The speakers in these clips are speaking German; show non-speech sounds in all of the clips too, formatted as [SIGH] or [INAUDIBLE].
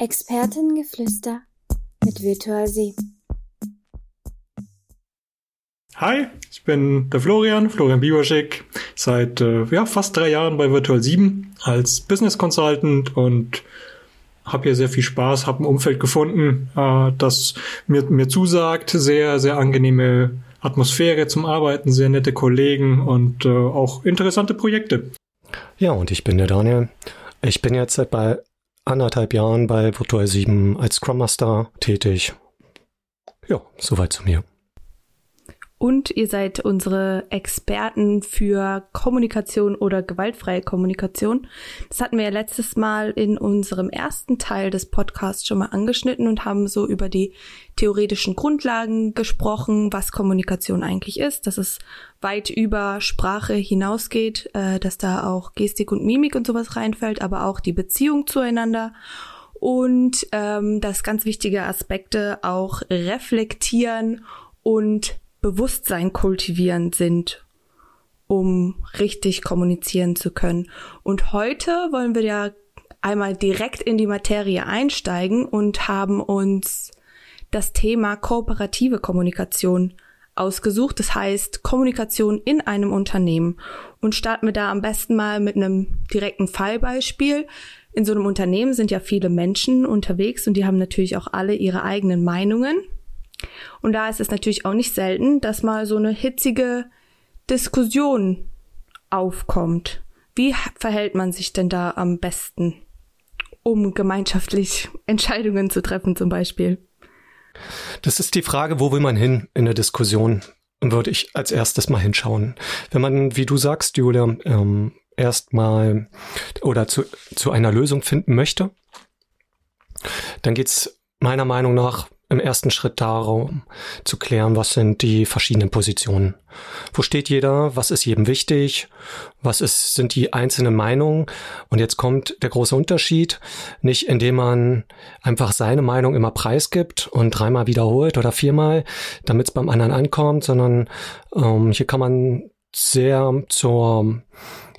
Expertengeflüster mit Virtual Sie. Hi, ich bin der Florian, Florian Bieberschek, seit äh, ja, fast drei Jahren bei Virtual 7 als Business Consultant und habe hier sehr viel Spaß, habe ein Umfeld gefunden, äh, das mir, mir zusagt, sehr, sehr angenehme Atmosphäre zum Arbeiten, sehr nette Kollegen und äh, auch interessante Projekte. Ja, und ich bin der Daniel. Ich bin jetzt seit bei anderthalb Jahren bei Virtual 7 als Scrum Master tätig. Ja, soweit zu mir. Und ihr seid unsere Experten für Kommunikation oder gewaltfreie Kommunikation. Das hatten wir ja letztes Mal in unserem ersten Teil des Podcasts schon mal angeschnitten und haben so über die theoretischen Grundlagen gesprochen, was Kommunikation eigentlich ist, dass es weit über Sprache hinausgeht, äh, dass da auch Gestik und Mimik und sowas reinfällt, aber auch die Beziehung zueinander und ähm, dass ganz wichtige Aspekte auch reflektieren und Bewusstsein kultivieren sind, um richtig kommunizieren zu können. Und heute wollen wir ja einmal direkt in die Materie einsteigen und haben uns das Thema kooperative Kommunikation ausgesucht. Das heißt Kommunikation in einem Unternehmen. Und starten wir da am besten mal mit einem direkten Fallbeispiel. In so einem Unternehmen sind ja viele Menschen unterwegs und die haben natürlich auch alle ihre eigenen Meinungen. Und da ist es natürlich auch nicht selten, dass mal so eine hitzige Diskussion aufkommt. Wie verhält man sich denn da am besten, um gemeinschaftlich [LAUGHS] Entscheidungen zu treffen zum Beispiel? Das ist die Frage, wo will man hin in der Diskussion? Würde ich als erstes mal hinschauen. Wenn man, wie du sagst, Julia, ähm, erstmal oder zu, zu einer Lösung finden möchte, dann geht's meiner Meinung nach im ersten Schritt darum zu klären, was sind die verschiedenen Positionen. Wo steht jeder? Was ist jedem wichtig? Was ist, sind die einzelnen Meinungen? Und jetzt kommt der große Unterschied. Nicht indem man einfach seine Meinung immer preisgibt und dreimal wiederholt oder viermal, damit es beim anderen ankommt, sondern ähm, hier kann man sehr zur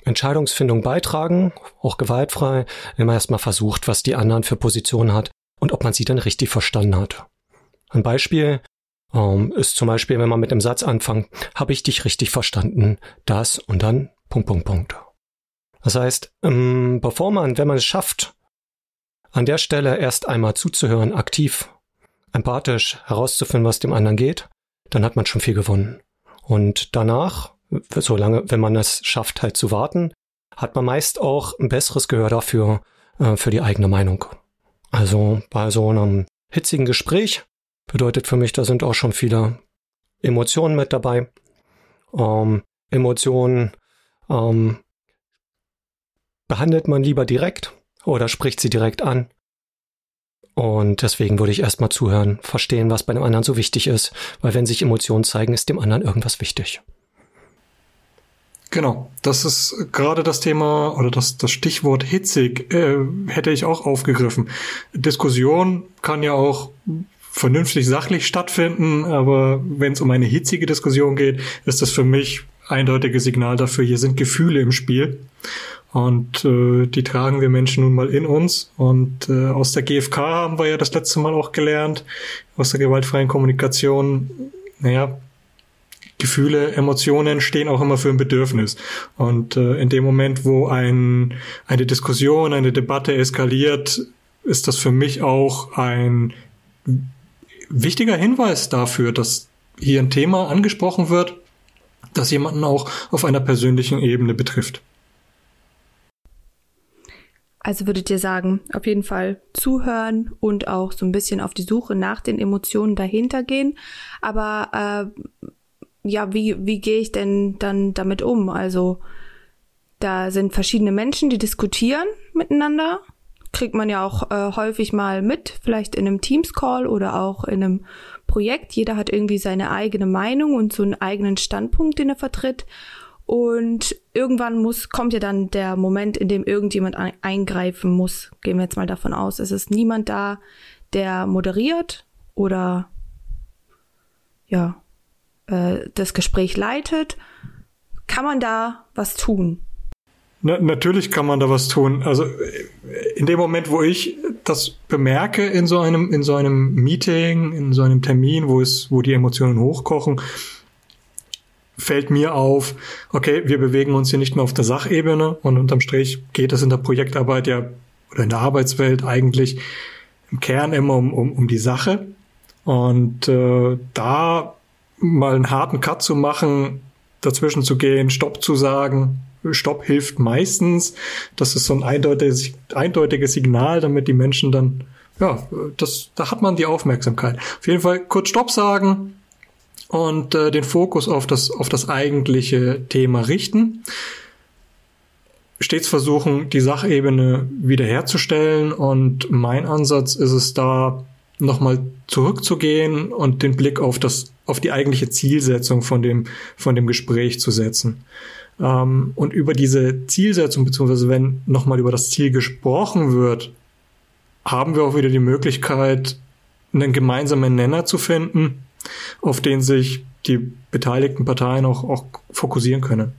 Entscheidungsfindung beitragen, auch gewaltfrei, wenn man erstmal versucht, was die anderen für Positionen hat und ob man sie dann richtig verstanden hat. Ein Beispiel ähm, ist zum Beispiel, wenn man mit dem Satz anfängt, habe ich dich richtig verstanden, das und dann Punkt, Punkt, Punkt. Das heißt, ähm, bevor man, wenn man es schafft, an der Stelle erst einmal zuzuhören, aktiv, empathisch herauszufinden, was dem anderen geht, dann hat man schon viel gewonnen. Und danach, solange, wenn man es schafft, halt zu warten, hat man meist auch ein besseres Gehör dafür, äh, für die eigene Meinung. Also bei so einem hitzigen Gespräch bedeutet für mich, da sind auch schon viele Emotionen mit dabei. Ähm, Emotionen ähm, behandelt man lieber direkt oder spricht sie direkt an. Und deswegen würde ich erstmal zuhören, verstehen, was bei dem anderen so wichtig ist, weil wenn sich Emotionen zeigen, ist dem anderen irgendwas wichtig. Genau, das ist gerade das Thema oder das, das Stichwort hitzig äh, hätte ich auch aufgegriffen. Diskussion kann ja auch vernünftig sachlich stattfinden, aber wenn es um eine hitzige Diskussion geht, ist das für mich eindeutiges Signal dafür, hier sind Gefühle im Spiel. Und äh, die tragen wir Menschen nun mal in uns. Und äh, aus der GfK haben wir ja das letzte Mal auch gelernt, aus der gewaltfreien Kommunikation, naja, Gefühle, Emotionen stehen auch immer für ein Bedürfnis. Und äh, in dem Moment, wo ein, eine Diskussion, eine Debatte eskaliert, ist das für mich auch ein wichtiger Hinweis dafür, dass hier ein Thema angesprochen wird, das jemanden auch auf einer persönlichen Ebene betrifft. Also würdet ihr sagen, auf jeden Fall zuhören und auch so ein bisschen auf die Suche nach den Emotionen dahinter gehen. Aber äh, ja, wie, wie gehe ich denn dann damit um? Also da sind verschiedene Menschen, die diskutieren miteinander kriegt man ja auch äh, häufig mal mit, vielleicht in einem Teams-Call oder auch in einem Projekt. Jeder hat irgendwie seine eigene Meinung und so einen eigenen Standpunkt, den er vertritt. Und irgendwann muss, kommt ja dann der Moment, in dem irgendjemand eingreifen muss. Gehen wir jetzt mal davon aus, es ist niemand da, der moderiert oder ja, äh, das Gespräch leitet. Kann man da was tun? Na, natürlich kann man da was tun. Also in dem Moment, wo ich das bemerke in so einem, in so einem Meeting, in so einem Termin, wo es, wo die Emotionen hochkochen, fällt mir auf, okay, wir bewegen uns hier nicht mehr auf der Sachebene und unterm Strich geht es in der Projektarbeit ja oder in der Arbeitswelt eigentlich im Kern immer um, um, um die Sache. Und äh, da mal einen harten Cut zu machen, dazwischen zu gehen, Stopp zu sagen, Stopp hilft meistens. Das ist so ein eindeutiges, eindeutiges Signal, damit die Menschen dann, ja, das, da hat man die Aufmerksamkeit. Auf jeden Fall kurz Stopp sagen und äh, den Fokus auf das, auf das eigentliche Thema richten. Stets versuchen, die Sachebene wiederherzustellen und mein Ansatz ist es da, nochmal zurückzugehen und den Blick auf das, auf die eigentliche Zielsetzung von dem, von dem Gespräch zu setzen. Ähm, und über diese Zielsetzung, beziehungsweise wenn nochmal über das Ziel gesprochen wird, haben wir auch wieder die Möglichkeit, einen gemeinsamen Nenner zu finden, auf den sich die beteiligten Parteien auch, auch fokussieren können.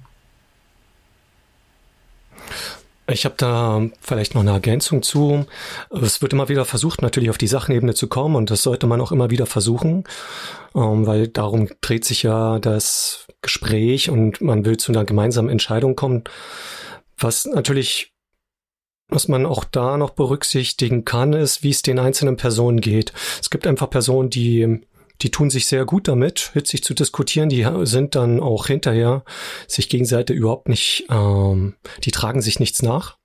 Ich habe da vielleicht noch eine Ergänzung zu. Es wird immer wieder versucht, natürlich auf die Sachenebene zu kommen und das sollte man auch immer wieder versuchen, ähm, weil darum dreht sich ja das Gespräch und man will zu einer gemeinsamen Entscheidung kommen. Was natürlich, was man auch da noch berücksichtigen kann, ist, wie es den einzelnen Personen geht. Es gibt einfach Personen, die die tun sich sehr gut damit, hitzig zu diskutieren. Die sind dann auch hinterher sich gegenseitig überhaupt nicht, ähm, die tragen sich nichts nach.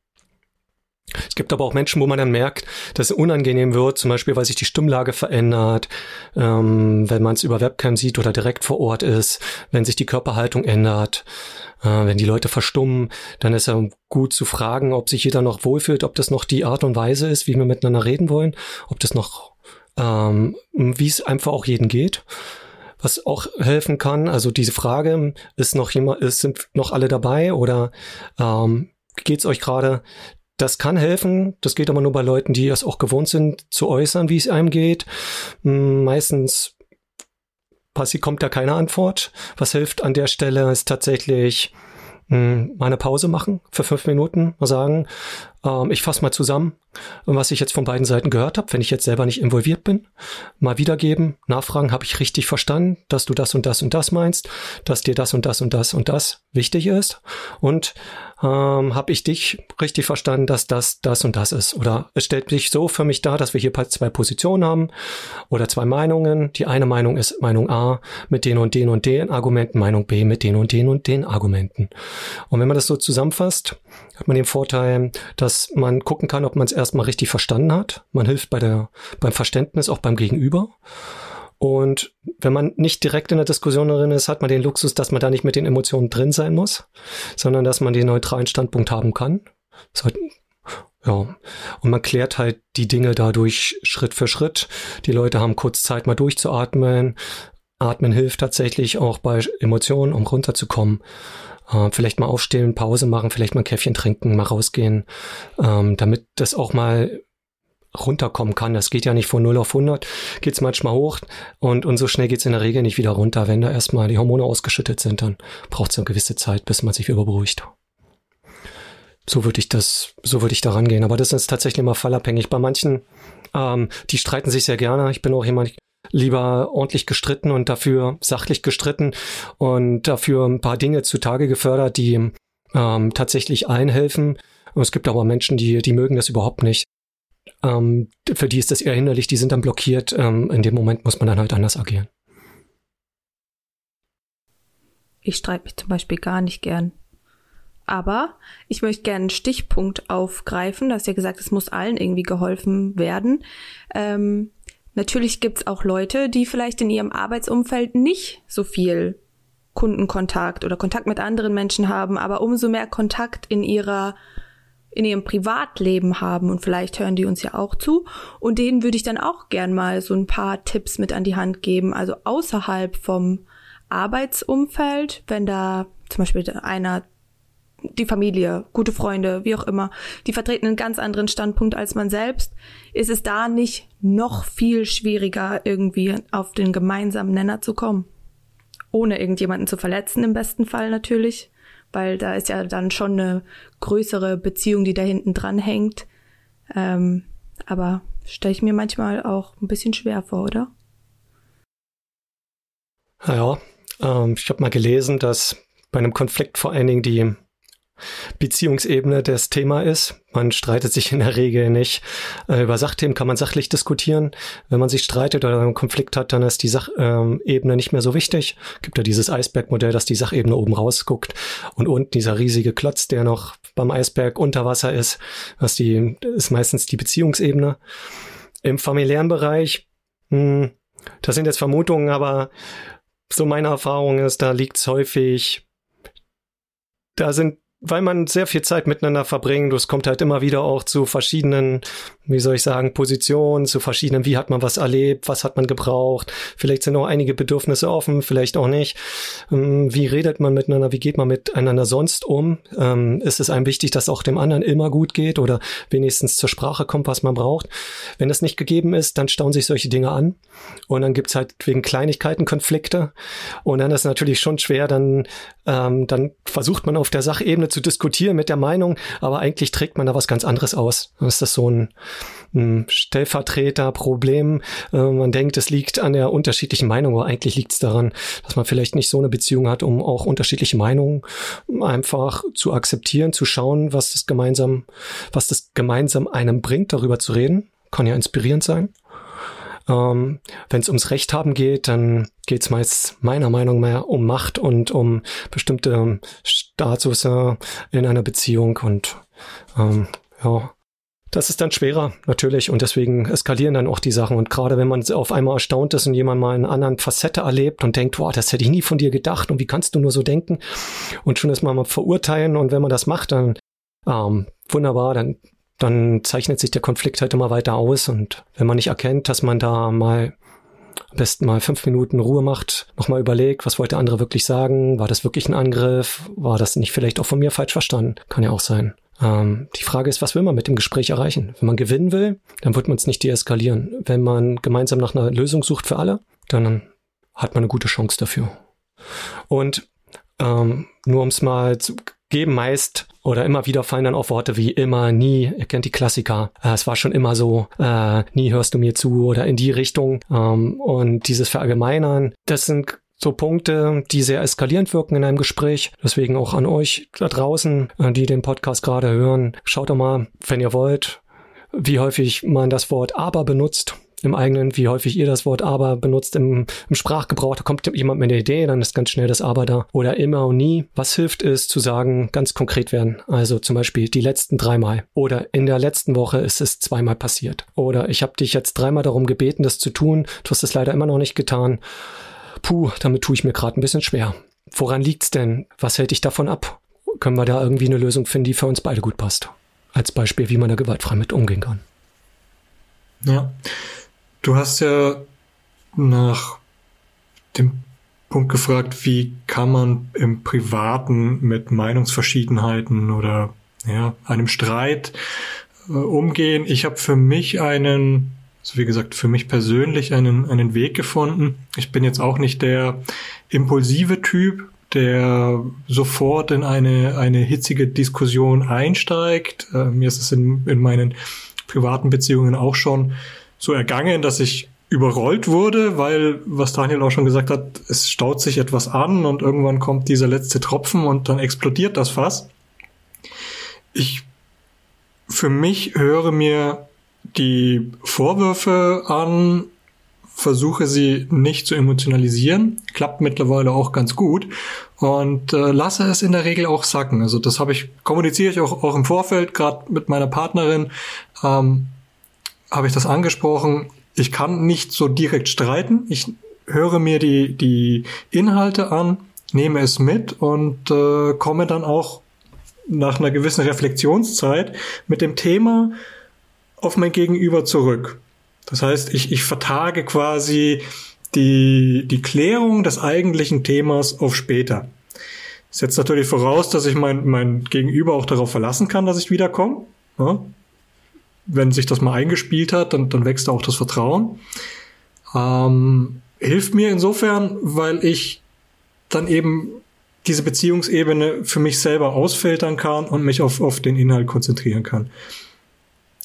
Es gibt aber auch Menschen, wo man dann merkt, dass es unangenehm wird, zum Beispiel, weil sich die Stimmlage verändert, ähm, wenn man es über Webcam sieht oder direkt vor Ort ist, wenn sich die Körperhaltung ändert, äh, wenn die Leute verstummen, dann ist ja gut zu fragen, ob sich jeder noch wohlfühlt, ob das noch die Art und Weise ist, wie wir miteinander reden wollen, ob das noch ähm, wie es einfach auch jeden geht. Was auch helfen kann, also diese Frage, ist noch jemand, ist, sind noch alle dabei oder ähm, geht's euch gerade? Das kann helfen. Das geht aber nur bei Leuten, die es auch gewohnt sind, zu äußern, wie es einem geht. Hm, meistens passiert, kommt da keine Antwort. Was hilft an der Stelle ist tatsächlich hm, mal eine Pause machen für fünf Minuten, mal sagen, ähm, ich fasse mal zusammen, was ich jetzt von beiden Seiten gehört habe, wenn ich jetzt selber nicht involviert bin. Mal wiedergeben, nachfragen, habe ich richtig verstanden, dass du das und das und das meinst, dass dir das und das und das und das wichtig ist. Und ähm, habe ich dich richtig verstanden, dass das das und das ist. Oder es stellt sich so für mich dar, dass wir hier zwei Positionen haben oder zwei Meinungen. Die eine Meinung ist Meinung A mit den und den und den Argumenten, Meinung B mit den und den und den Argumenten. Und wenn man das so zusammenfasst, hat man den Vorteil, dass man gucken kann, ob man es erstmal richtig verstanden hat. Man hilft bei der, beim Verständnis auch beim Gegenüber. Und wenn man nicht direkt in der Diskussion drin ist, hat man den Luxus, dass man da nicht mit den Emotionen drin sein muss, sondern dass man den neutralen Standpunkt haben kann. Halt, ja. Und man klärt halt die Dinge dadurch Schritt für Schritt. Die Leute haben kurz Zeit, mal durchzuatmen. Atmen hilft tatsächlich auch bei Emotionen, um runterzukommen. Äh, vielleicht mal aufstehen, Pause machen, vielleicht mal ein Käffchen trinken, mal rausgehen, ähm, damit das auch mal runterkommen kann. Das geht ja nicht von 0 auf 100, geht's manchmal hoch und, und so schnell geht's in der Regel nicht wieder runter. Wenn da erstmal die Hormone ausgeschüttet sind, dann braucht es eine gewisse Zeit, bis man sich überberuhigt. So würde ich das, so würde ich da rangehen. Aber das ist tatsächlich immer fallabhängig. Bei manchen, ähm, die streiten sich sehr gerne. Ich bin auch jemand, lieber ordentlich gestritten und dafür sachlich gestritten und dafür ein paar Dinge zutage gefördert, die ähm, tatsächlich einhelfen. Und es gibt aber Menschen, die, die mögen das überhaupt nicht. Ähm, für die ist das eher hinderlich, die sind dann blockiert. Ähm, in dem Moment muss man dann halt anders agieren. Ich streite mich zum Beispiel gar nicht gern. Aber ich möchte gerne einen Stichpunkt aufgreifen. Du hast ja gesagt, es muss allen irgendwie geholfen werden. Ähm, natürlich gibt es auch Leute, die vielleicht in ihrem Arbeitsumfeld nicht so viel Kundenkontakt oder Kontakt mit anderen Menschen haben, aber umso mehr Kontakt in ihrer in ihrem Privatleben haben. Und vielleicht hören die uns ja auch zu. Und denen würde ich dann auch gern mal so ein paar Tipps mit an die Hand geben, also außerhalb vom Arbeitsumfeld, wenn da zum Beispiel einer die Familie, gute Freunde, wie auch immer, die vertreten einen ganz anderen Standpunkt als man selbst, ist es da nicht noch viel schwieriger, irgendwie auf den gemeinsamen Nenner zu kommen. Ohne irgendjemanden zu verletzen, im besten Fall natürlich weil da ist ja dann schon eine größere Beziehung, die da hinten dran hängt. Ähm, Aber stelle ich mir manchmal auch ein bisschen schwer vor, oder? Ja, ähm, ich habe mal gelesen, dass bei einem Konflikt vor allen Dingen die Beziehungsebene das Thema ist. Man streitet sich in der Regel nicht. Äh, über Sachthemen kann man sachlich diskutieren. Wenn man sich streitet oder einen Konflikt hat, dann ist die Sachebene ähm, nicht mehr so wichtig. Gibt ja dieses Eisbergmodell, dass die Sachebene oben rausguckt und unten dieser riesige Klotz, der noch beim Eisberg unter Wasser ist, was die ist meistens die Beziehungsebene. Im familiären Bereich, mh, hm, das sind jetzt Vermutungen, aber so meine Erfahrung ist, da liegt es häufig, da sind weil man sehr viel Zeit miteinander verbringt. Es kommt halt immer wieder auch zu verschiedenen, wie soll ich sagen, Positionen, zu verschiedenen, wie hat man was erlebt, was hat man gebraucht. Vielleicht sind auch einige Bedürfnisse offen, vielleicht auch nicht. Ähm, wie redet man miteinander, wie geht man miteinander sonst um? Ähm, ist es einem wichtig, dass auch dem anderen immer gut geht oder wenigstens zur Sprache kommt, was man braucht? Wenn das nicht gegeben ist, dann stauen sich solche Dinge an. Und dann gibt's halt wegen Kleinigkeiten Konflikte. Und dann ist es natürlich schon schwer, dann, ähm, dann versucht man auf der Sachebene zu diskutieren mit der Meinung, aber eigentlich trägt man da was ganz anderes aus. Dann ist das so ein Stellvertreterproblem. Äh, man denkt, es liegt an der unterschiedlichen Meinung, aber eigentlich liegt es daran, dass man vielleicht nicht so eine Beziehung hat, um auch unterschiedliche Meinungen einfach zu akzeptieren, zu schauen, was das gemeinsam, was das gemeinsam einem bringt, darüber zu reden. Kann ja inspirierend sein. Ähm, Wenn es ums Recht haben geht, dann geht es meist meiner Meinung nach um Macht und um bestimmte Status in einer Beziehung und ähm, ja. Das ist dann schwerer, natürlich, und deswegen eskalieren dann auch die Sachen. Und gerade wenn man auf einmal erstaunt ist und jemand mal eine anderen Facette erlebt und denkt, wow, das hätte ich nie von dir gedacht und wie kannst du nur so denken? Und schon ist mal verurteilen und wenn man das macht, dann ähm, wunderbar, dann dann zeichnet sich der Konflikt halt immer weiter aus. Und wenn man nicht erkennt, dass man da mal am besten mal fünf Minuten Ruhe macht, nochmal überlegt, was wollte der andere wirklich sagen? War das wirklich ein Angriff? War das nicht vielleicht auch von mir falsch verstanden? Kann ja auch sein. Ähm, die Frage ist, was will man mit dem Gespräch erreichen? Wenn man gewinnen will, dann wird man es nicht deeskalieren. Wenn man gemeinsam nach einer Lösung sucht für alle, dann hat man eine gute Chance dafür. Und ähm, nur um es mal zu geben, meist oder immer wieder fallen dann auch Worte wie immer, nie, ihr kennt die Klassiker, äh, es war schon immer so, äh, nie hörst du mir zu oder in die Richtung. Ähm, und dieses Verallgemeinern, das sind so Punkte, die sehr eskalierend wirken in einem Gespräch. Deswegen auch an euch da draußen, äh, die den Podcast gerade hören, schaut doch mal, wenn ihr wollt, wie häufig man das Wort aber benutzt im eigenen, wie häufig ihr das Wort aber benutzt im, im Sprachgebrauch. Da kommt jemand mit einer Idee, dann ist ganz schnell das aber da. Oder immer und nie. Was hilft es zu sagen, ganz konkret werden? Also zum Beispiel die letzten dreimal. Oder in der letzten Woche ist es zweimal passiert. Oder ich habe dich jetzt dreimal darum gebeten, das zu tun. Du hast es leider immer noch nicht getan. Puh, damit tue ich mir gerade ein bisschen schwer. Woran liegt's denn? Was hält dich davon ab? Können wir da irgendwie eine Lösung finden, die für uns beide gut passt? Als Beispiel, wie man da gewaltfrei mit umgehen kann. Ja. Du hast ja nach dem Punkt gefragt, wie kann man im Privaten mit Meinungsverschiedenheiten oder ja, einem Streit äh, umgehen. Ich habe für mich einen, also wie gesagt, für mich persönlich einen, einen Weg gefunden. Ich bin jetzt auch nicht der impulsive Typ, der sofort in eine, eine hitzige Diskussion einsteigt. Äh, mir ist es in, in meinen privaten Beziehungen auch schon so ergangen, dass ich überrollt wurde, weil, was Daniel auch schon gesagt hat, es staut sich etwas an und irgendwann kommt dieser letzte Tropfen und dann explodiert das Fass. Ich für mich höre mir die Vorwürfe an, versuche sie nicht zu emotionalisieren, klappt mittlerweile auch ganz gut und äh, lasse es in der Regel auch sacken. Also das habe ich kommuniziere ich auch, auch im Vorfeld gerade mit meiner Partnerin. Ähm, habe ich das angesprochen. Ich kann nicht so direkt streiten. Ich höre mir die, die Inhalte an, nehme es mit und äh, komme dann auch nach einer gewissen Reflexionszeit mit dem Thema auf mein Gegenüber zurück. Das heißt, ich, ich vertage quasi die, die Klärung des eigentlichen Themas auf später. setzt natürlich voraus, dass ich mein, mein Gegenüber auch darauf verlassen kann, dass ich wiederkomme. Ja? wenn sich das mal eingespielt hat, dann, dann wächst auch das Vertrauen. Ähm, hilft mir insofern, weil ich dann eben diese Beziehungsebene für mich selber ausfiltern kann und mich auf, auf den Inhalt konzentrieren kann.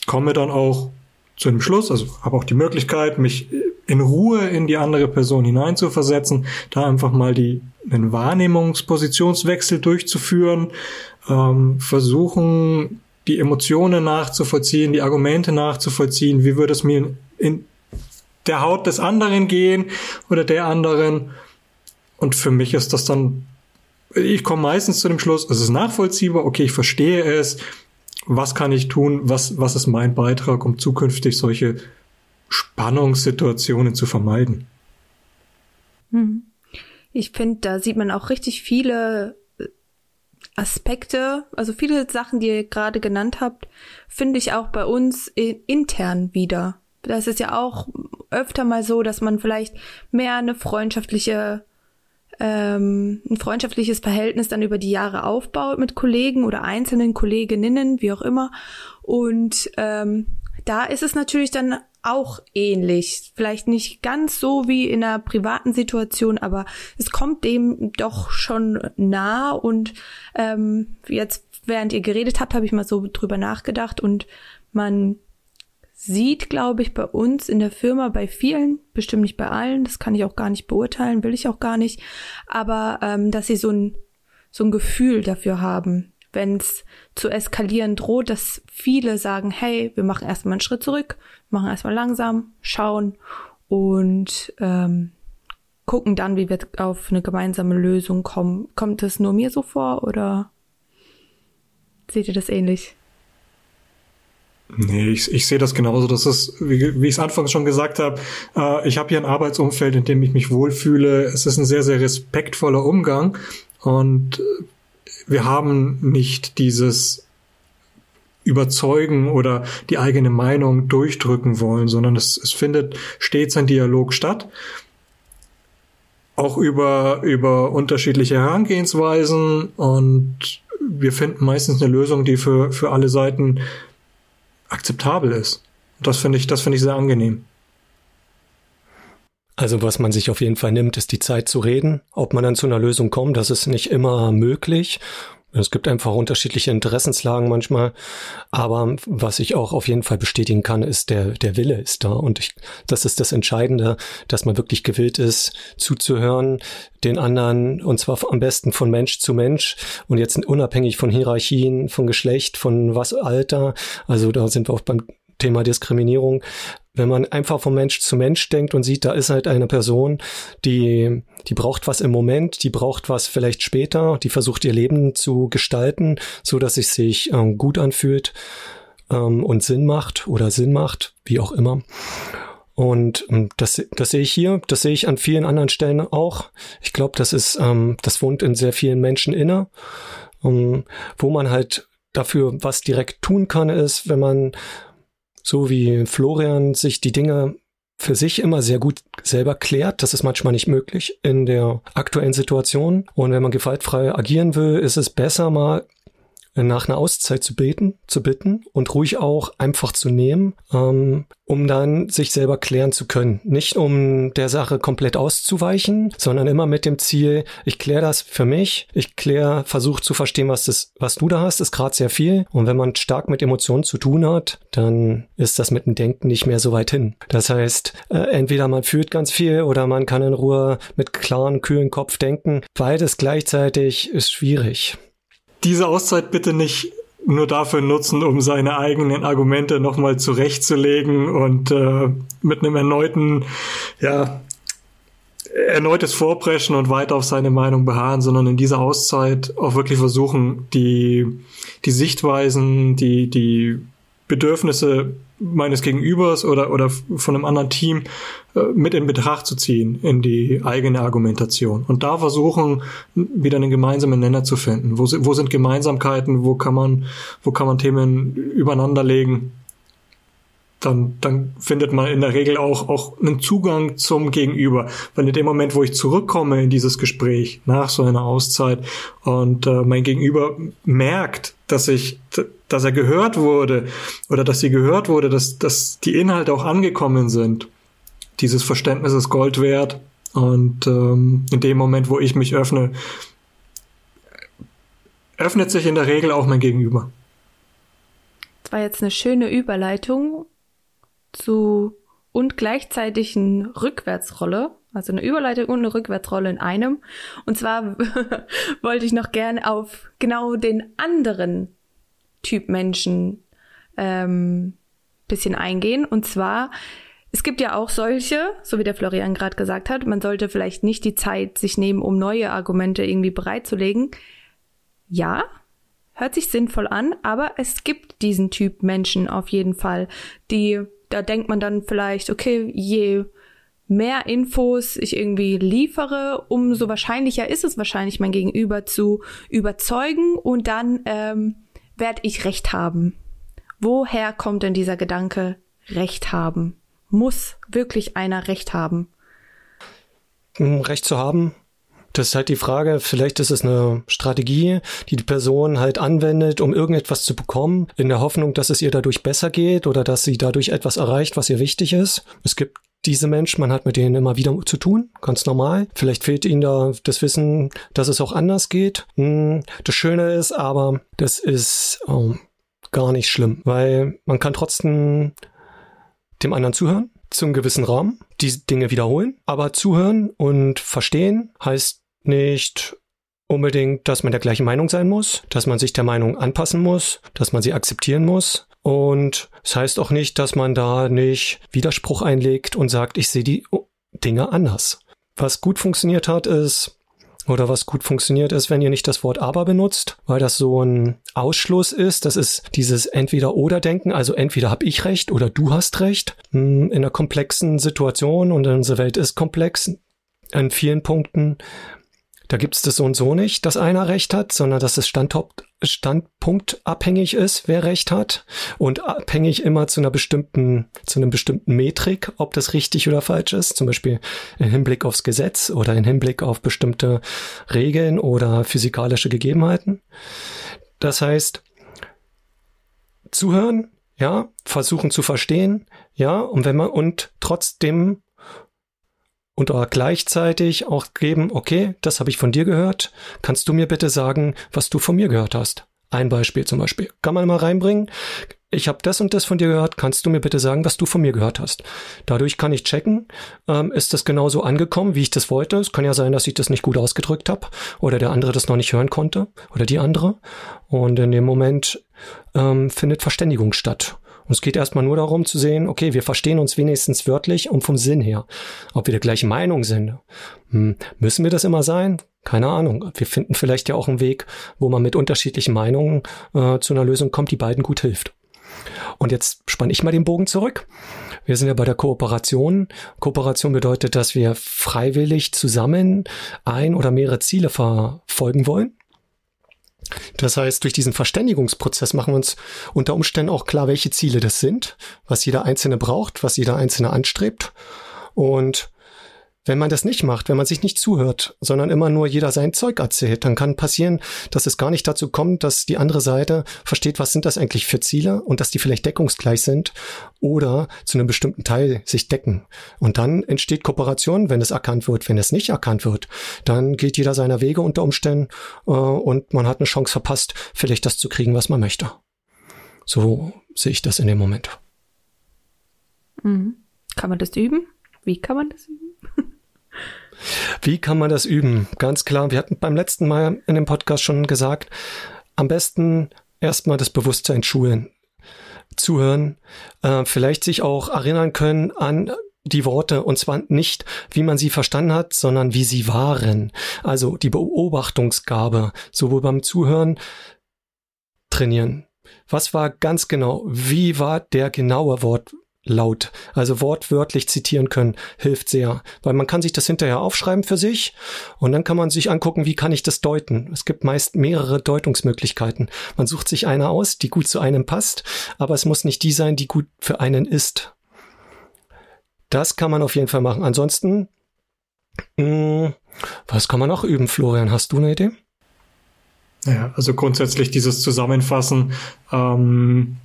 Komme dann auch zu einem Schluss, also habe auch die Möglichkeit, mich in Ruhe in die andere Person hineinzuversetzen, da einfach mal die einen Wahrnehmungspositionswechsel durchzuführen, ähm, versuchen die Emotionen nachzuvollziehen, die Argumente nachzuvollziehen, wie würde es mir in der Haut des anderen gehen oder der anderen. Und für mich ist das dann, ich komme meistens zu dem Schluss, es ist nachvollziehbar, okay, ich verstehe es, was kann ich tun, was, was ist mein Beitrag, um zukünftig solche Spannungssituationen zu vermeiden. Hm. Ich finde, da sieht man auch richtig viele äh, Aspekte, also viele Sachen, die ihr gerade genannt habt, finde ich auch bei uns intern wieder. Das ist ja auch öfter mal so, dass man vielleicht mehr eine freundschaftliche ähm, ein freundschaftliches Verhältnis dann über die Jahre aufbaut mit Kollegen oder einzelnen Kolleginnen, wie auch immer. Und ähm, da ist es natürlich dann auch ähnlich. Vielleicht nicht ganz so wie in einer privaten Situation, aber es kommt dem doch schon nah. Und ähm, jetzt, während ihr geredet habt, habe ich mal so drüber nachgedacht und man sieht, glaube ich, bei uns in der Firma, bei vielen, bestimmt nicht bei allen, das kann ich auch gar nicht beurteilen, will ich auch gar nicht, aber ähm, dass sie so ein, so ein Gefühl dafür haben, wenn es zu eskalieren droht, dass viele sagen, hey, wir machen erstmal einen Schritt zurück, machen erstmal langsam, schauen und ähm, gucken dann, wie wir auf eine gemeinsame Lösung kommen. Kommt es nur mir so vor oder seht ihr das ähnlich? Nee, ich, ich sehe das genauso. Das ist, wie, wie ich es anfangs schon gesagt habe, äh, ich habe hier ein Arbeitsumfeld, in dem ich mich wohlfühle. Es ist ein sehr, sehr respektvoller Umgang und wir haben nicht dieses überzeugen oder die eigene Meinung durchdrücken wollen, sondern es, es findet stets ein Dialog statt. Auch über, über unterschiedliche Herangehensweisen und wir finden meistens eine Lösung, die für, für alle Seiten akzeptabel ist. Und das finde ich, das finde ich sehr angenehm. Also was man sich auf jeden Fall nimmt, ist die Zeit zu reden. Ob man dann zu einer Lösung kommt, das ist nicht immer möglich. Es gibt einfach unterschiedliche Interessenslagen manchmal. Aber was ich auch auf jeden Fall bestätigen kann, ist der, der Wille ist da. Und ich, das ist das Entscheidende, dass man wirklich gewillt ist, zuzuhören, den anderen, und zwar am besten von Mensch zu Mensch und jetzt unabhängig von Hierarchien, von Geschlecht, von was Alter. Also da sind wir auch beim Thema Diskriminierung, wenn man einfach vom Mensch zu Mensch denkt und sieht, da ist halt eine Person, die, die braucht was im Moment, die braucht was vielleicht später, die versucht ihr Leben zu gestalten, so dass es sich ähm, gut anfühlt ähm, und Sinn macht oder Sinn macht, wie auch immer. Und ähm, das, das sehe ich hier, das sehe ich an vielen anderen Stellen auch. Ich glaube, das ist, ähm, das wohnt in sehr vielen Menschen inne, ähm, wo man halt dafür was direkt tun kann, ist, wenn man so wie Florian sich die Dinge für sich immer sehr gut selber klärt. Das ist manchmal nicht möglich in der aktuellen Situation. Und wenn man gewaltfrei agieren will, ist es besser mal nach einer Auszeit zu beten, zu bitten und ruhig auch einfach zu nehmen, ähm, um dann sich selber klären zu können. Nicht um der Sache komplett auszuweichen, sondern immer mit dem Ziel, ich kläre das für mich, ich kläre, versuche zu verstehen, was das, was du da hast, ist gerade sehr viel. Und wenn man stark mit Emotionen zu tun hat, dann ist das mit dem Denken nicht mehr so weit hin. Das heißt, äh, entweder man fühlt ganz viel oder man kann in Ruhe mit klaren, kühlen Kopf denken. Beides gleichzeitig ist schwierig diese Auszeit bitte nicht nur dafür nutzen, um seine eigenen Argumente nochmal zurechtzulegen und äh, mit einem erneuten, ja, erneutes Vorpreschen und weiter auf seine Meinung beharren, sondern in dieser Auszeit auch wirklich versuchen, die, die Sichtweisen, die, die Bedürfnisse meines Gegenübers oder, oder von einem anderen Team äh, mit in Betracht zu ziehen in die eigene Argumentation. Und da versuchen, wieder einen gemeinsamen Nenner zu finden. Wo, wo sind Gemeinsamkeiten? Wo kann man, wo kann man Themen übereinander legen? Dann, dann findet man in der Regel auch, auch einen Zugang zum Gegenüber. Weil in dem Moment, wo ich zurückkomme in dieses Gespräch nach so einer Auszeit und äh, mein Gegenüber merkt, dass ich, dass er gehört wurde oder dass sie gehört wurde, dass, dass die Inhalte auch angekommen sind. Dieses Verständnis ist Gold wert. Und ähm, in dem Moment, wo ich mich öffne, öffnet sich in der Regel auch mein Gegenüber. Das war jetzt eine schöne Überleitung zu und gleichzeitig eine Rückwärtsrolle, also eine Überleitung und eine Rückwärtsrolle in einem. Und zwar [LAUGHS] wollte ich noch gerne auf genau den anderen Typ Menschen ähm, bisschen eingehen. Und zwar, es gibt ja auch solche, so wie der Florian gerade gesagt hat, man sollte vielleicht nicht die Zeit sich nehmen, um neue Argumente irgendwie bereitzulegen. Ja, hört sich sinnvoll an, aber es gibt diesen Typ Menschen auf jeden Fall, die da denkt man dann vielleicht, okay, je mehr Infos ich irgendwie liefere, umso wahrscheinlicher ist es wahrscheinlich, mein Gegenüber zu überzeugen und dann ähm, werde ich Recht haben. Woher kommt denn dieser Gedanke, Recht haben? Muss wirklich einer Recht haben? Recht zu haben das ist halt die Frage, vielleicht ist es eine Strategie, die die Person halt anwendet, um irgendetwas zu bekommen, in der Hoffnung, dass es ihr dadurch besser geht oder dass sie dadurch etwas erreicht, was ihr wichtig ist. Es gibt diese Menschen, man hat mit denen immer wieder zu tun, ganz normal. Vielleicht fehlt ihnen da das Wissen, dass es auch anders geht. Hm, das Schöne ist aber, das ist oh, gar nicht schlimm, weil man kann trotzdem dem anderen zuhören zum gewissen Rahmen, die Dinge wiederholen, aber zuhören und verstehen heißt nicht unbedingt, dass man der gleichen Meinung sein muss, dass man sich der Meinung anpassen muss, dass man sie akzeptieren muss. Und es das heißt auch nicht, dass man da nicht Widerspruch einlegt und sagt, ich sehe die Dinge anders. Was gut funktioniert hat, ist, oder was gut funktioniert ist, wenn ihr nicht das Wort aber benutzt, weil das so ein Ausschluss ist. Das ist dieses Entweder-Oder-Denken, also entweder habe ich recht oder du hast recht. Hm, in einer komplexen Situation und unsere Welt ist komplex an vielen Punkten da gibt es das so und so nicht, dass einer Recht hat, sondern dass es Standort, standpunktabhängig ist, wer Recht hat und abhängig immer zu einer bestimmten, zu einem bestimmten Metrik, ob das richtig oder falsch ist, zum Beispiel im Hinblick aufs Gesetz oder im Hinblick auf bestimmte Regeln oder physikalische Gegebenheiten. Das heißt, zuhören, ja, versuchen zu verstehen, ja, und wenn man und trotzdem und auch gleichzeitig auch geben, okay, das habe ich von dir gehört, kannst du mir bitte sagen, was du von mir gehört hast? Ein Beispiel zum Beispiel. Kann man mal reinbringen? Ich habe das und das von dir gehört, kannst du mir bitte sagen, was du von mir gehört hast? Dadurch kann ich checken, ähm, ist das genauso angekommen, wie ich das wollte. Es kann ja sein, dass ich das nicht gut ausgedrückt habe oder der andere das noch nicht hören konnte oder die andere. Und in dem Moment ähm, findet Verständigung statt. Und es geht erstmal nur darum zu sehen, okay, wir verstehen uns wenigstens wörtlich und vom Sinn her. Ob wir der gleichen Meinung sind. Hm, müssen wir das immer sein? Keine Ahnung. Wir finden vielleicht ja auch einen Weg, wo man mit unterschiedlichen Meinungen äh, zu einer Lösung kommt, die beiden gut hilft. Und jetzt spanne ich mal den Bogen zurück. Wir sind ja bei der Kooperation. Kooperation bedeutet, dass wir freiwillig zusammen ein oder mehrere Ziele verfolgen wollen. Das heißt, durch diesen Verständigungsprozess machen wir uns unter Umständen auch klar, welche Ziele das sind, was jeder Einzelne braucht, was jeder Einzelne anstrebt. Und wenn man das nicht macht, wenn man sich nicht zuhört, sondern immer nur jeder sein Zeug erzählt, dann kann passieren, dass es gar nicht dazu kommt, dass die andere Seite versteht, was sind das eigentlich für Ziele und dass die vielleicht deckungsgleich sind oder zu einem bestimmten Teil sich decken. Und dann entsteht Kooperation, wenn es erkannt wird. Wenn es nicht erkannt wird, dann geht jeder seiner Wege unter Umständen äh, und man hat eine Chance verpasst, vielleicht das zu kriegen, was man möchte. So sehe ich das in dem Moment. Mhm. Kann man das üben? Wie kann man das üben? [LAUGHS] Wie kann man das üben? Ganz klar, wir hatten beim letzten Mal in dem Podcast schon gesagt, am besten erstmal das Bewusstsein schulen, zuhören, äh, vielleicht sich auch erinnern können an die Worte und zwar nicht, wie man sie verstanden hat, sondern wie sie waren. Also die Beobachtungsgabe, sowohl beim Zuhören trainieren. Was war ganz genau? Wie war der genaue Wort? Laut, also wortwörtlich zitieren können, hilft sehr, weil man kann sich das hinterher aufschreiben für sich und dann kann man sich angucken, wie kann ich das deuten. Es gibt meist mehrere Deutungsmöglichkeiten. Man sucht sich eine aus, die gut zu einem passt, aber es muss nicht die sein, die gut für einen ist. Das kann man auf jeden Fall machen. Ansonsten, mh, hm, was kann man noch üben, Florian? Hast du eine Idee? Ja, also grundsätzlich dieses Zusammenfassen, ähm,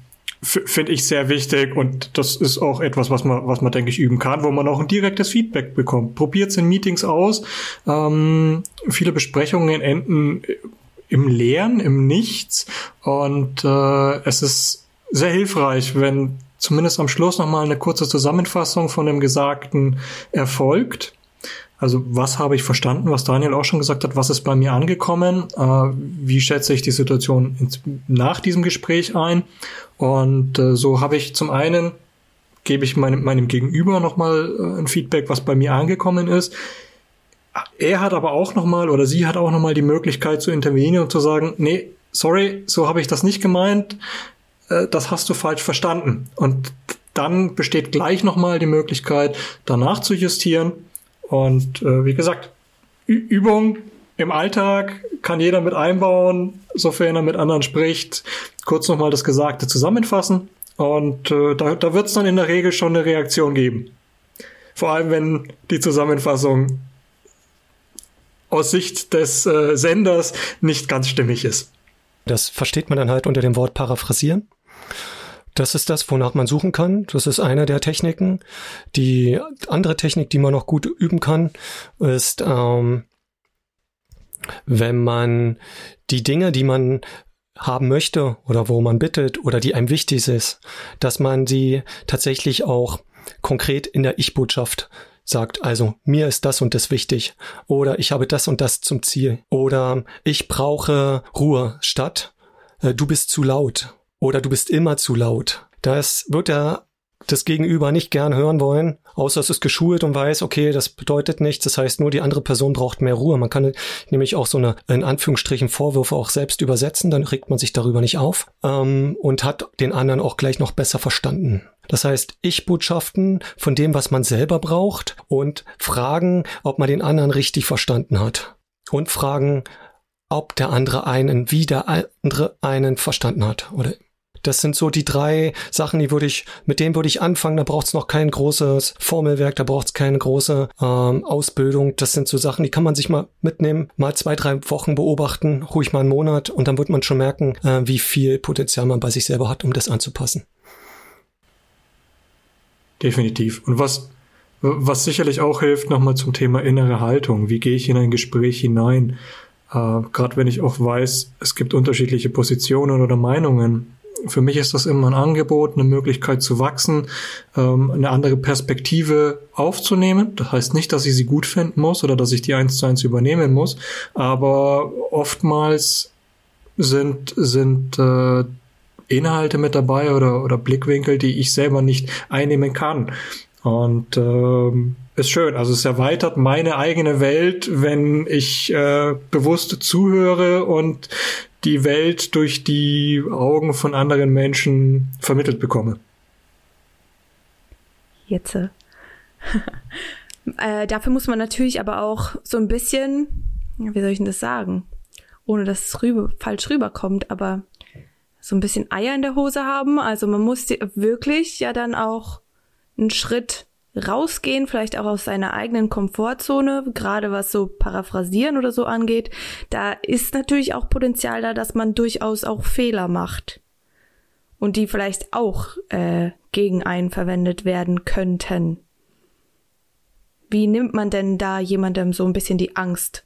finde ich sehr wichtig und das ist auch etwas, was man, was man denke ich üben kann, wo man auch ein direktes Feedback bekommt. Probiert in Meetings aus. Ähm, viele Besprechungen enden im Leeren, im Nichts und äh, es ist sehr hilfreich, wenn zumindest am Schluss nochmal eine kurze Zusammenfassung von dem Gesagten erfolgt. Also was habe ich verstanden, was Daniel auch schon gesagt hat, was ist bei mir angekommen, äh, wie schätze ich die Situation ins, nach diesem Gespräch ein. Und äh, so habe ich zum einen, gebe ich meinem, meinem Gegenüber nochmal äh, ein Feedback, was bei mir angekommen ist. Er hat aber auch nochmal oder sie hat auch nochmal die Möglichkeit zu intervenieren und zu sagen, nee, sorry, so habe ich das nicht gemeint, äh, das hast du falsch verstanden. Und dann besteht gleich nochmal die Möglichkeit, danach zu justieren und äh, wie gesagt, Ü Übung im Alltag kann jeder mit einbauen, sofern er mit anderen spricht. Kurz nochmal das Gesagte zusammenfassen. Und äh, da, da wird es dann in der Regel schon eine Reaktion geben. Vor allem, wenn die Zusammenfassung aus Sicht des äh, Senders nicht ganz stimmig ist. Das versteht man dann halt unter dem Wort paraphrasieren. Das ist das, wonach man suchen kann. Das ist eine der Techniken. Die andere Technik, die man noch gut üben kann, ist, ähm, wenn man die Dinge, die man haben möchte oder wo man bittet oder die einem wichtig ist, dass man sie tatsächlich auch konkret in der Ich-Botschaft sagt, also mir ist das und das wichtig oder ich habe das und das zum Ziel oder ich brauche Ruhe statt äh, du bist zu laut oder du bist immer zu laut. Das wird er das Gegenüber nicht gern hören wollen, außer es ist geschult und weiß, okay, das bedeutet nichts, das heißt nur die andere Person braucht mehr Ruhe. Man kann nämlich auch so eine, in Anführungsstrichen, Vorwürfe auch selbst übersetzen, dann regt man sich darüber nicht auf ähm, und hat den anderen auch gleich noch besser verstanden. Das heißt, Ich-Botschaften von dem, was man selber braucht und fragen, ob man den anderen richtig verstanden hat. Und fragen, ob der andere einen, wie der andere einen verstanden hat oder das sind so die drei Sachen, die würde ich, mit denen würde ich anfangen. Da braucht es noch kein großes Formelwerk, da braucht es keine große ähm, Ausbildung. Das sind so Sachen, die kann man sich mal mitnehmen, mal zwei, drei Wochen beobachten, ruhig mal einen Monat und dann wird man schon merken, äh, wie viel Potenzial man bei sich selber hat, um das anzupassen. Definitiv. Und was, was sicherlich auch hilft, nochmal zum Thema innere Haltung. Wie gehe ich in ein Gespräch hinein? Äh, Gerade wenn ich auch weiß, es gibt unterschiedliche Positionen oder Meinungen für mich ist das immer ein Angebot, eine Möglichkeit zu wachsen, ähm, eine andere Perspektive aufzunehmen. Das heißt nicht, dass ich sie gut finden muss oder dass ich die eins zu eins übernehmen muss, aber oftmals sind, sind äh, Inhalte mit dabei oder, oder Blickwinkel, die ich selber nicht einnehmen kann. Und ähm, ist schön. Also es erweitert meine eigene Welt, wenn ich äh, bewusst zuhöre und die Welt durch die Augen von anderen Menschen vermittelt bekomme. Jetzt. äh, [LAUGHS] dafür muss man natürlich aber auch so ein bisschen, wie soll ich denn das sagen, ohne dass es rüber, falsch rüberkommt, aber so ein bisschen Eier in der Hose haben. Also man muss wirklich ja dann auch einen Schritt rausgehen, vielleicht auch aus seiner eigenen Komfortzone, gerade was so Paraphrasieren oder so angeht, da ist natürlich auch Potenzial da, dass man durchaus auch Fehler macht. Und die vielleicht auch äh, gegen einen verwendet werden könnten. Wie nimmt man denn da jemandem so ein bisschen die Angst?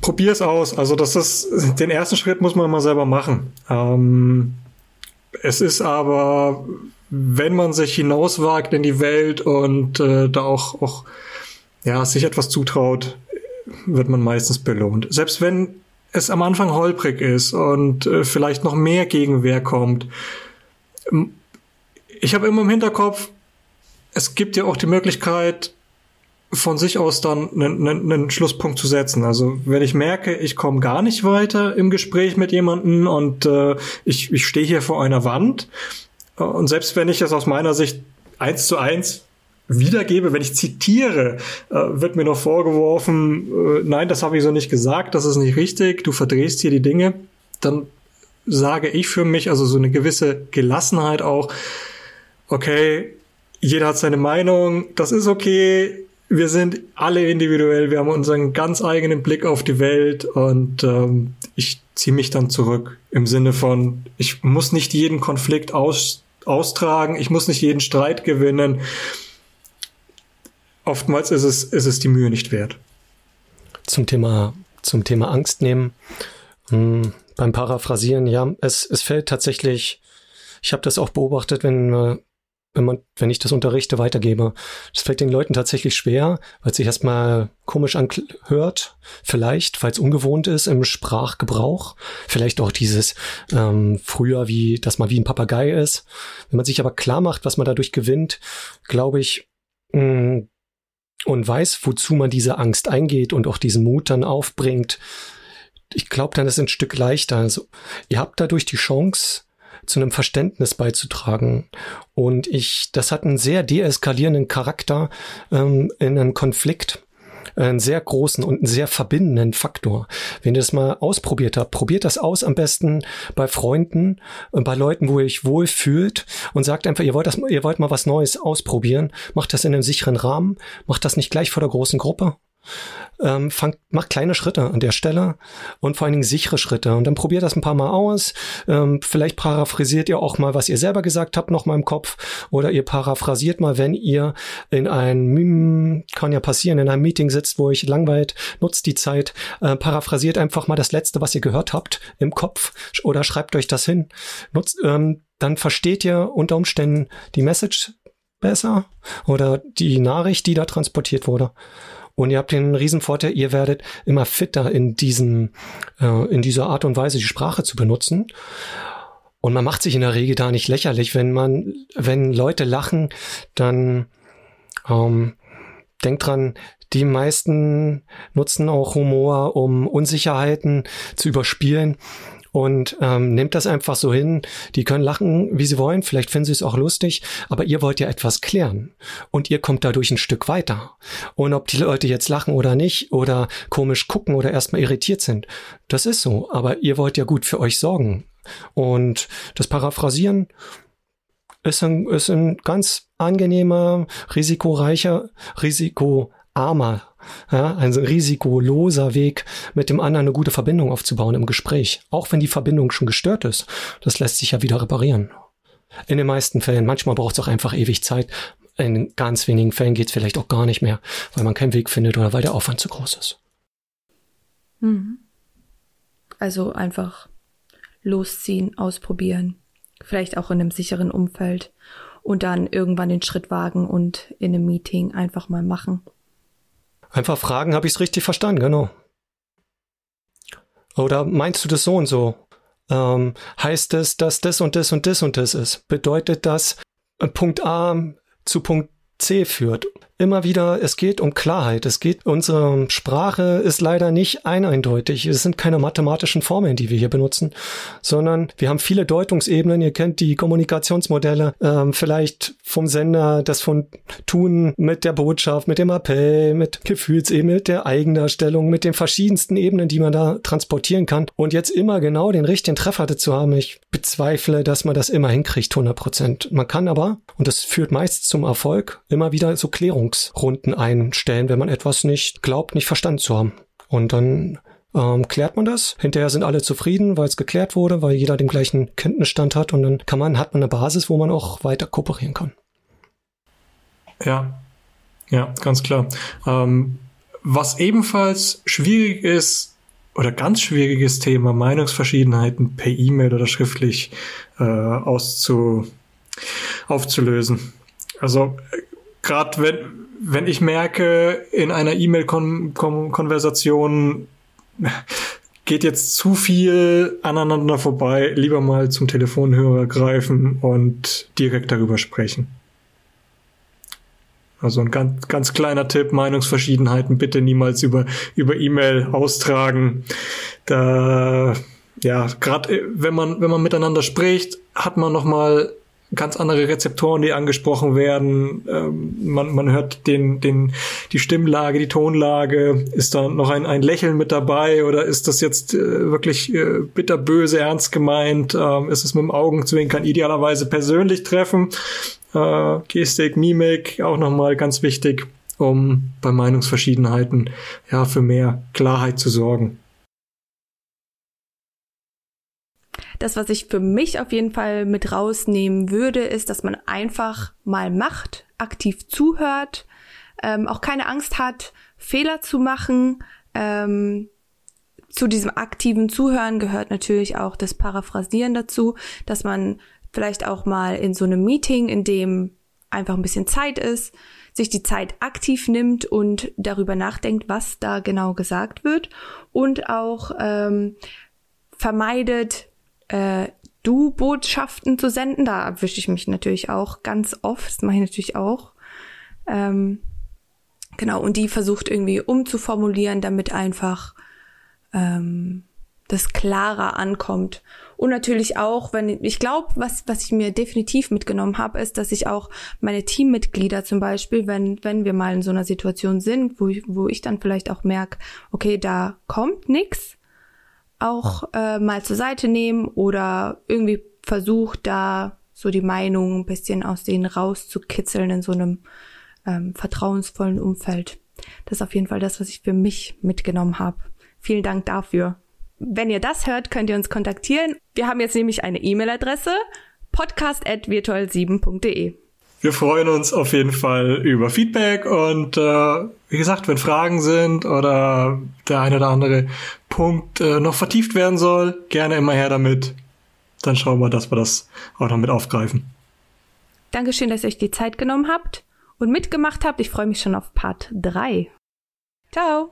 Probier es aus. Also das ist den ersten Schritt muss man mal selber machen. Ähm, es ist aber wenn man sich hinauswagt in die Welt und äh, da auch, auch ja, sich etwas zutraut, wird man meistens belohnt. Selbst wenn es am Anfang holprig ist und äh, vielleicht noch mehr Gegenwehr kommt. Ich habe immer im Hinterkopf, es gibt ja auch die Möglichkeit, von sich aus dann einen, einen, einen Schlusspunkt zu setzen. Also wenn ich merke, ich komme gar nicht weiter im Gespräch mit jemandem und äh, ich, ich stehe hier vor einer Wand, und selbst wenn ich es aus meiner Sicht eins zu eins wiedergebe, wenn ich zitiere, äh, wird mir noch vorgeworfen, äh, nein, das habe ich so nicht gesagt, das ist nicht richtig, du verdrehst hier die Dinge, dann sage ich für mich, also so eine gewisse Gelassenheit auch, okay, jeder hat seine Meinung, das ist okay, wir sind alle individuell, wir haben unseren ganz eigenen Blick auf die Welt und ähm, ich ziehe mich dann zurück im Sinne von, ich muss nicht jeden Konflikt aus austragen, ich muss nicht jeden Streit gewinnen. Oftmals ist es, ist es die Mühe nicht wert. Zum Thema, zum Thema Angst nehmen. Hm, beim Paraphrasieren, ja, es, es fällt tatsächlich, ich habe das auch beobachtet, wenn wenn man, wenn ich das unterrichte, weitergebe. Das fällt den Leuten tatsächlich schwer, weil es sich erstmal komisch anhört, vielleicht, weil es ungewohnt ist im Sprachgebrauch. Vielleicht auch dieses ähm, früher, wie, dass man wie ein Papagei ist. Wenn man sich aber klar macht, was man dadurch gewinnt, glaube ich, mh, mm, und weiß, wozu man diese Angst eingeht und auch diesen Mut dann aufbringt, ich glaube, dann ist es ein Stück leichter. Also, ihr habt dadurch die Chance, zu einem Verständnis beizutragen. Und ich, das hat einen sehr deeskalierenden Charakter ähm, in einem Konflikt einen sehr großen und einen sehr verbindenden Faktor. Wenn ihr das mal ausprobiert habt, probiert das aus am besten bei Freunden, bei Leuten, wo ihr euch wohl fühlt und sagt einfach, ihr wollt das, ihr wollt mal was Neues ausprobieren, macht das in einem sicheren Rahmen, macht das nicht gleich vor der großen Gruppe, ähm, fangt, macht kleine Schritte an der Stelle und vor allen Dingen sichere Schritte. Und dann probiert das ein paar Mal aus. Ähm, vielleicht paraphrasiert ihr auch mal, was ihr selber gesagt habt, noch mal im Kopf. Oder ihr paraphrasiert mal, wenn ihr in ein, kann ja passieren, in einem Meeting sitzt, wo ich langweilt, nutzt die Zeit, äh, paraphrasiert einfach mal das Letzte, was ihr gehört habt, im Kopf oder schreibt euch das hin. Nutzt, ähm, dann versteht ihr unter Umständen die Message besser oder die Nachricht, die da transportiert wurde. Und ihr habt den Riesenvorteil, ihr werdet immer fitter in diesem, äh, in dieser Art und Weise die Sprache zu benutzen. Und man macht sich in der Regel da nicht lächerlich, wenn man, wenn Leute lachen, dann ähm, denkt dran, die meisten nutzen auch Humor, um Unsicherheiten zu überspielen und ähm, nehmt das einfach so hin. Die können lachen, wie sie wollen, vielleicht finden sie es auch lustig, aber ihr wollt ja etwas klären und ihr kommt dadurch ein Stück weiter. Und ob die Leute jetzt lachen oder nicht oder komisch gucken oder erstmal irritiert sind, das ist so, aber ihr wollt ja gut für euch sorgen. Und das Paraphrasieren ist ein, ist ein ganz angenehmer, risikoreicher, risikoarmer ja, ein risikoloser Weg, mit dem anderen eine gute Verbindung aufzubauen im Gespräch. Auch wenn die Verbindung schon gestört ist. Das lässt sich ja wieder reparieren. In den meisten Fällen. Manchmal braucht es auch einfach ewig Zeit. In ganz wenigen Fällen geht es vielleicht auch gar nicht mehr, weil man keinen Weg findet oder weil der Aufwand zu groß ist. Mhm. Also einfach losziehen, ausprobieren. Vielleicht auch in einem sicheren Umfeld. Und dann irgendwann den Schritt wagen und in einem Meeting einfach mal machen. Einfach fragen, habe ich es richtig verstanden, genau. Oder meinst du das so und so? Ähm, heißt es, dass das und das und das und das ist? Bedeutet das äh, Punkt A zu Punkt C führt? Immer wieder, es geht um Klarheit. Es geht, unsere Sprache ist leider nicht eindeutig. Es sind keine mathematischen Formeln, die wir hier benutzen, sondern wir haben viele Deutungsebenen. Ihr kennt die Kommunikationsmodelle, ähm, vielleicht vom Sender, das von Tun mit der Botschaft, mit dem Appell, mit Gefühlsebene, mit der Eigendarstellung, mit den verschiedensten Ebenen, die man da transportieren kann. Und jetzt immer genau den richtigen Treffer dazu haben. Ich bezweifle, dass man das immer hinkriegt, 100 Prozent. Man kann aber, und das führt meist zum Erfolg, immer wieder so Klärung Erklärungsrunden einstellen, wenn man etwas nicht glaubt, nicht verstanden zu haben. Und dann ähm, klärt man das. Hinterher sind alle zufrieden, weil es geklärt wurde, weil jeder den gleichen Kenntnisstand hat und dann kann man, hat man eine Basis, wo man auch weiter kooperieren kann. Ja, ja, ganz klar. Ähm, was ebenfalls schwierig ist, oder ganz schwieriges Thema, Meinungsverschiedenheiten per E-Mail oder schriftlich äh, auszu, aufzulösen. Also gerade wenn, wenn ich merke, in einer E-Mail-Konversation [LAUGHS] geht jetzt zu viel aneinander vorbei, lieber mal zum Telefonhörer greifen und direkt darüber sprechen. Also ein ganz, ganz kleiner Tipp, Meinungsverschiedenheiten bitte niemals über, über E-Mail austragen. Da, ja, gerade wenn man, wenn man miteinander spricht, hat man nochmal ganz andere Rezeptoren, die angesprochen werden. Ähm, man, man hört den, den, die Stimmlage, die Tonlage. Ist da noch ein, ein Lächeln mit dabei oder ist das jetzt äh, wirklich äh, bitterböse, ernst gemeint? Ähm, ist es mit dem Augenzwinkern idealerweise persönlich treffen? Äh, Gestik, Mimik, auch nochmal ganz wichtig, um bei Meinungsverschiedenheiten ja für mehr Klarheit zu sorgen. Das, was ich für mich auf jeden Fall mit rausnehmen würde, ist, dass man einfach mal macht, aktiv zuhört, ähm, auch keine Angst hat, Fehler zu machen. Ähm, zu diesem aktiven Zuhören gehört natürlich auch das Paraphrasieren dazu, dass man vielleicht auch mal in so einem Meeting, in dem einfach ein bisschen Zeit ist, sich die Zeit aktiv nimmt und darüber nachdenkt, was da genau gesagt wird und auch ähm, vermeidet, äh, Du-Botschaften zu senden. Da erwische ich mich natürlich auch ganz oft. Das mache ich natürlich auch. Ähm, genau, und die versucht irgendwie umzuformulieren, damit einfach ähm, das klarer ankommt. Und natürlich auch, wenn ich glaube, was was ich mir definitiv mitgenommen habe, ist, dass ich auch meine Teammitglieder zum Beispiel, wenn wenn wir mal in so einer Situation sind, wo ich, wo ich dann vielleicht auch merke, okay, da kommt nix, auch äh, mal zur Seite nehmen oder irgendwie versucht da so die Meinung ein bisschen aus denen rauszukitzeln in so einem ähm, vertrauensvollen Umfeld. Das ist auf jeden Fall das, was ich für mich mitgenommen habe. Vielen Dank dafür. Wenn ihr das hört, könnt ihr uns kontaktieren. Wir haben jetzt nämlich eine E-Mail-Adresse podcast@virtual7.de. Wir freuen uns auf jeden Fall über Feedback und äh, wie gesagt, wenn Fragen sind oder der eine oder andere Punkt äh, noch vertieft werden soll, gerne immer her damit. Dann schauen wir, dass wir das auch noch mit aufgreifen. Dankeschön, dass ihr euch die Zeit genommen habt und mitgemacht habt. Ich freue mich schon auf Part 3. Ciao!